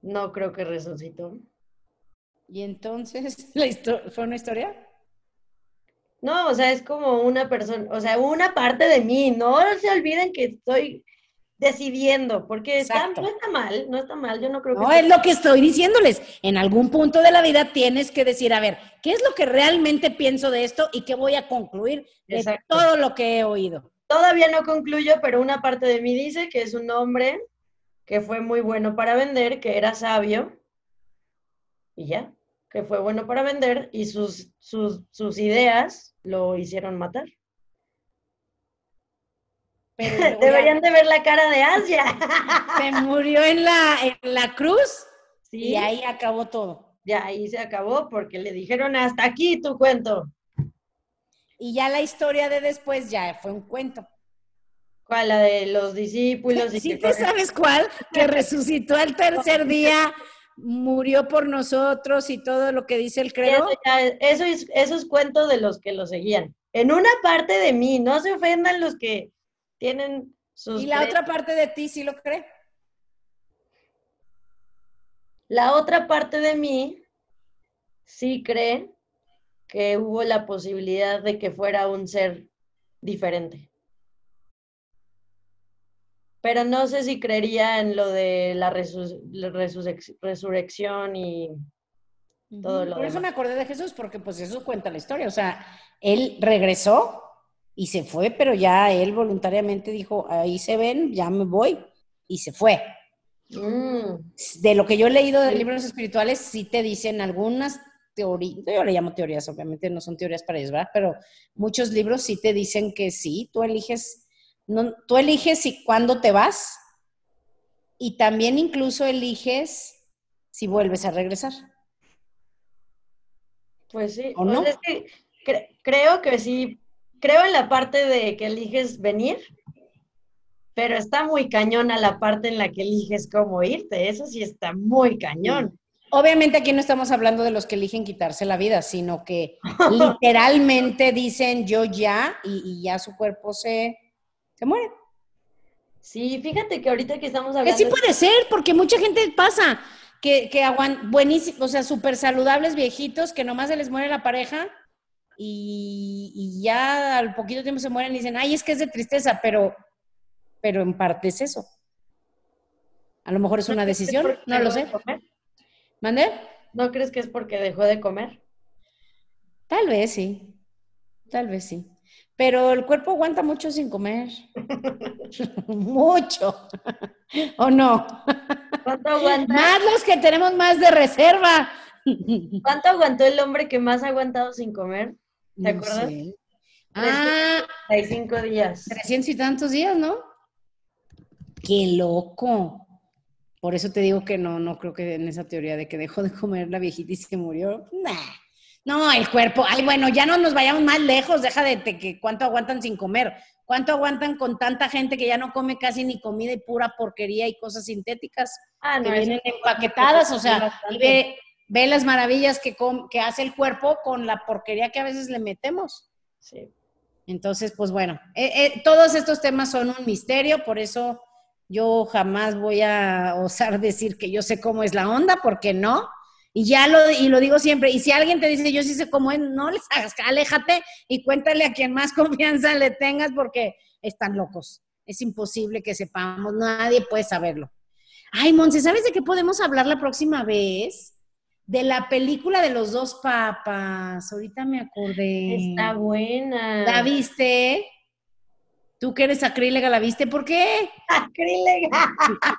No creo que resucitó. ¿Y entonces fue una historia? No, o sea, es como una persona, o sea, una parte de mí, no se olviden que soy decidiendo, porque está, no está mal, no está mal, yo no creo que... No, es lo que estoy diciéndoles. En algún punto de la vida tienes que decir, a ver, ¿qué es lo que realmente pienso de esto y qué voy a concluir de Exacto. todo lo que he oído? Todavía no concluyo, pero una parte de mí dice que es un hombre que fue muy bueno para vender, que era sabio, y ya, que fue bueno para vender, y sus, sus, sus ideas lo hicieron matar. Pero Deberían de ver la cara de Asia. se murió en la, en la cruz Sí, y ahí acabó todo. ya ahí se acabó porque le dijeron hasta aquí tu cuento. Y ya la historia de después ya fue un cuento. ¿Cuál? La de los discípulos. y ¿Sí que sabes cuál? Que resucitó al tercer día, murió por nosotros y todo lo que dice el credo. Eso, ya es- eso es, eso es cuento de los que lo seguían. En una parte de mí, no se ofendan los que tienen sus... Y la otra parte de ti sí lo cree. La otra parte de mí sí cree que hubo la posibilidad de que fuera un ser diferente. Pero no sé si creería en lo de la, resu- la resurrec- resurrección y todo lo Por eso demás. me acordé de Jesús, porque pues eso cuenta la historia. O sea, él regresó y se fue, pero ya él voluntariamente dijo, ahí se ven, ya me voy. Y se fue. Mm, De lo que yo he leído de libros espirituales, sí te dicen algunas teorías, yo le llamo teorías, obviamente no son teorías para ellos, ¿verdad? Pero muchos libros sí te dicen que sí, tú eliges, no, tú eliges si cuándo te vas y también incluso eliges si vuelves a regresar. pues sí. ¿O pues no? es que cre- creo que sí, creo en la parte de que eliges venir, pero está muy cañona la parte en la que eliges cómo irte. Eso sí está muy cañón. Obviamente aquí no estamos hablando de los que eligen quitarse la vida, sino que literalmente dicen yo ya y, y ya su cuerpo se, se muere. Sí, fíjate que ahorita que estamos Que hablando... sí puede ser, porque mucha gente pasa, que, que aguan, buenísimo, o sea, súper saludables viejitos, que nomás se les muere la pareja y, y ya al poquito tiempo se mueren y dicen, ay, es que es de tristeza, pero, pero en parte es eso. A lo mejor es una que decisión, no lo sé. ¿Mande? ¿No crees que es porque dejó de comer? Tal vez sí, tal vez sí. Pero el cuerpo aguanta mucho sin comer. mucho. ¿O no? ¿Cuánto aguanta? Más los que tenemos más de reserva. ¿Cuánto aguantó el hombre que más ha aguantado sin comer? ¿Te No acuerdas? sé. Ah, 35 días. 300 y tantos días, ¿no? Qué loco. Por eso te digo que no, no creo que en esa teoría de que dejó de comer la viejita y se murió. Nah. No, el cuerpo. Ay, bueno, ya no nos vayamos más lejos. Deja de, de que cuánto aguantan sin comer. ¿Cuánto aguantan con tanta gente que ya no come casi ni comida y pura porquería y cosas sintéticas Ah, que no, vienen eso- empaquetadas? O sea, y ve, ve las maravillas que, com- que hace el cuerpo con la porquería que a veces le metemos. Sí. Entonces, pues bueno, eh, eh, todos estos temas son un misterio, por eso yo jamás voy a osar decir que yo sé cómo es la onda, porque no. Y ya lo, y lo digo siempre, y si alguien te dice yo sí sé cómo es, no les hagas, aléjate y cuéntale a quien más confianza le tengas porque están locos. Es imposible que sepamos, nadie puede saberlo. Ay, Monse, ¿sabes de qué podemos hablar la próxima vez? De la película de los dos papas. Ahorita me acordé. Está buena. ¿La viste? Tú que eres acrílega, ¿la viste? ¿Por qué? Acrílega.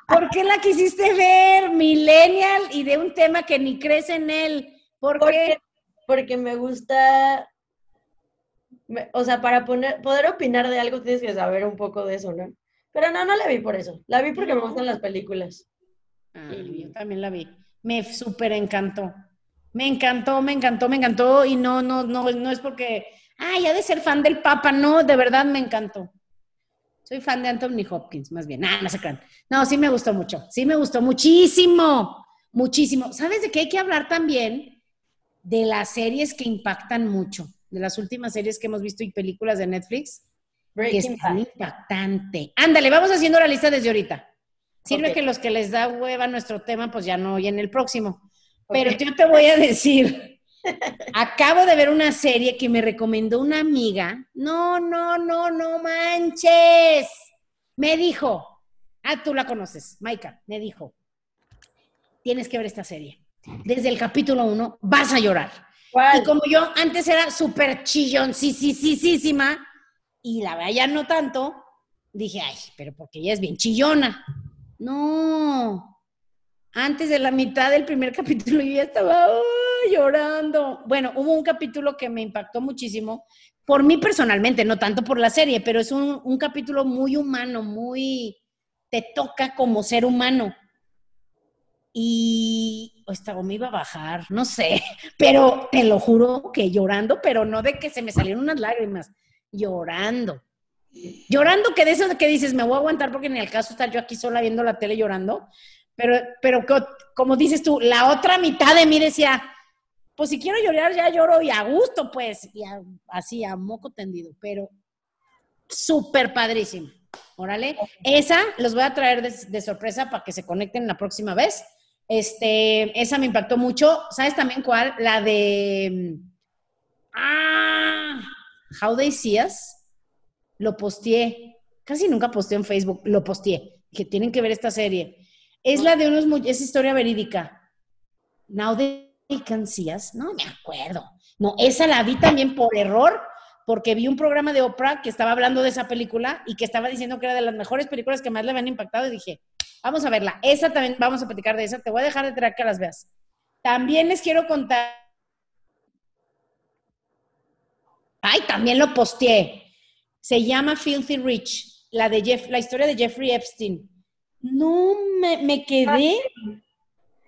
¿Por qué la quisiste ver? Millennial y de un tema que ni crees en él. ¿Por Porque, qué? porque me gusta. me- o sea, para poner, poder opinar de algo tienes que saber un poco de eso, ¿no? Pero no, no la vi por eso. La vi porque me gustan las películas. Ah, yo también la vi. Me súper encantó. Me encantó, me encantó, me encantó. Y no, no, no, no es porque, ah, ya de ser fan del Papa. No, de verdad me encantó. Soy fan de Anthony Hopkins, más bien. Ah, no se crean. No, sí me gustó mucho. Sí me gustó muchísimo. Muchísimo. ¿Sabes de qué hay que hablar también? De las series que impactan mucho. De las últimas series que hemos visto y películas de Netflix que Breaking están Bad. impactante. Ándale, vamos haciendo la lista desde ahorita. Sirve que los que les da hueva nuestro tema, pues ya no oyen el próximo. Pero yo te voy a decir, acabo de ver una serie que me recomendó una amiga. No, no, no, no manches. Me dijo, Ah, tú la conoces, Maika, me dijo, tienes que ver esta serie. Desde el capítulo uno vas a llorar. Y como yo antes era súper chillón, sí, sí, sí, sí, sí, y la verdad ya no tanto, dije, ay, pero porque ella es bien chillona. No, antes de la mitad del primer capítulo yo ya estaba llorando. Bueno, hubo un capítulo que me impactó muchísimo, por mí personalmente, no tanto por la serie, pero es un, un capítulo muy humano, muy, te toca como ser humano y esta me iba a bajar, no sé, pero te lo juro que llorando, pero no de que se me salieron unas lágrimas, llorando. Llorando que de eso que dices, me voy a aguantar porque ni al caso estar yo aquí sola viendo la tele llorando, pero, pero como dices tú, la otra mitad de mí decía, pues si quiero llorar ya lloro y a gusto, pues, y así a moco tendido, pero súper padrísimo. Órale, esa los voy a traer de, sorpresa para que se conecten la próxima vez. Este, esa me impactó mucho. ¿Sabes también cuál? La de. Ah, How They See Us. Lo posteé. Casi nunca posteé en Facebook. Lo posteé. Que tienen que ver esta serie. Es la de unos. Es historia verídica. Now They Us. No me acuerdo. No, esa la vi también por error. Porque vi un programa de Oprah que estaba hablando de esa película y que estaba diciendo que era de las mejores películas que más le habían impactado. Y dije, Vamos a verla. Esa también, vamos a platicar de esa. Te voy a dejar de traer que las veas. También les quiero contar. Ay, también lo posteé. Se llama Filthy Rich, la, de Jeff, la historia de Jeffrey Epstein. No, me, me quedé.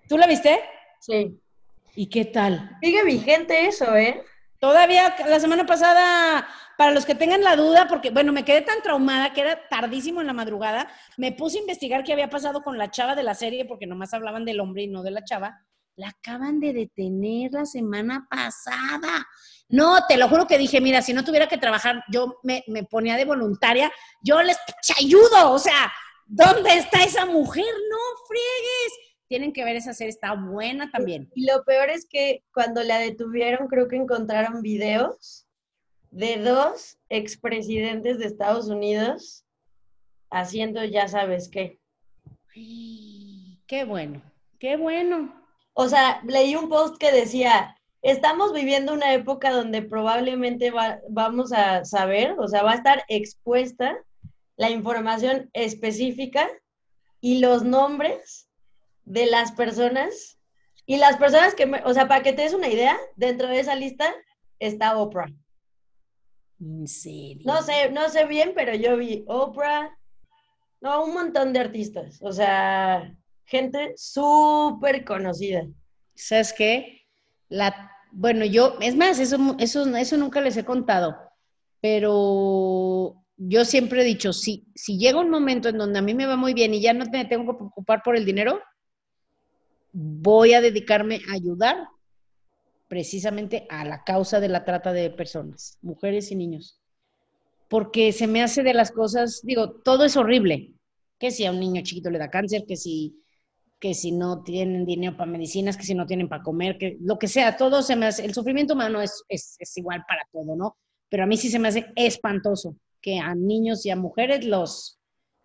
¿Tú la viste? Sí. ¿Y qué tal? Sigue vigente eso, ¿eh? Todavía la semana pasada para los que tengan la duda, porque bueno, me quedé tan traumada que era tardísimo en la madrugada, me puse a investigar qué había pasado con la chava de la serie, porque nomás hablaban del hombre y no de la chava. La acaban de detener la semana pasada. No, te lo juro que dije, mira, si no tuviera que trabajar, yo me, me ponía de voluntaria, yo les ayudo, o sea, ¿dónde está esa mujer? No friegues. Tienen que ver esa serie, está buena también. Y lo peor es que cuando la detuvieron, creo que encontraron videos de dos expresidentes de Estados Unidos haciendo ya sabes qué. Qué bueno, qué bueno. O sea, leí un post que decía, estamos viviendo una época donde probablemente vamos a saber, o sea, va a estar expuesta la información específica y los nombres de las personas y las personas que, o sea, para que te des una idea, dentro de esa lista está Oprah. ¿En serio? No sé, no sé bien, pero yo vi Oprah, no, un montón de artistas, o sea, gente súper conocida. ¿Sabes qué? La, bueno, yo, es más, eso, eso, eso nunca les he contado, pero yo siempre he dicho, si, si llega un momento en donde a mí me va muy bien y ya no me tengo que preocupar por el dinero, voy a dedicarme a ayudar precisamente a la causa de la trata de personas, mujeres y niños. Porque se me hace de las cosas, digo, todo es horrible. Que si a un niño chiquito le da cáncer, que si, que si no tienen dinero para medicinas, que si no tienen para comer, que lo que sea, todo se me hace, el sufrimiento humano es, es, igual para todo, ¿no? Pero a mí sí se me hace espantoso que a niños y a mujeres los,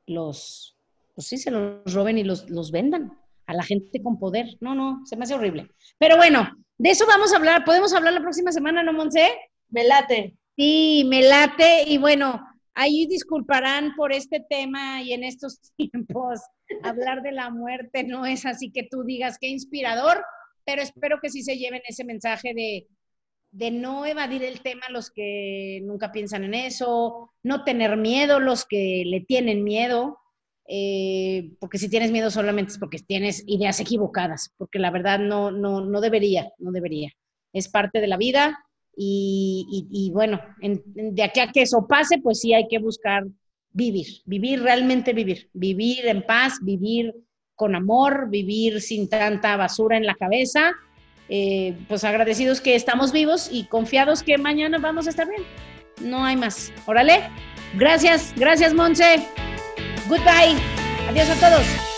los, pues sí, se los roben y los, los vendan a la gente con poder. No, no, se me hace horrible. Pero bueno, de eso vamos a hablar. ¿Podemos hablar la próxima semana, no, Monse? Me late. Sí, me late. Y bueno, ahí disculparán por este tema y en estos tiempos hablar de la muerte no es así que tú digas qué inspirador, pero espero que sí se lleven ese mensaje de, de no evadir el tema los que nunca piensan en eso, no tener miedo los que le tienen miedo, eh, porque si tienes miedo solamente es porque tienes ideas equivocadas, porque la verdad no, no, no debería, no debería. Es parte de la vida y, bueno, de aquí a que eso pase, pues sí hay que buscar vivir, vivir, realmente vivir, vivir en paz, vivir con amor, vivir sin tanta basura en la cabeza. Eh, pues agradecidos que estamos vivos y confiados que mañana vamos a estar bien. No hay más. Órale. Gracias, gracias Monse. Goodbye. Adiós a todos.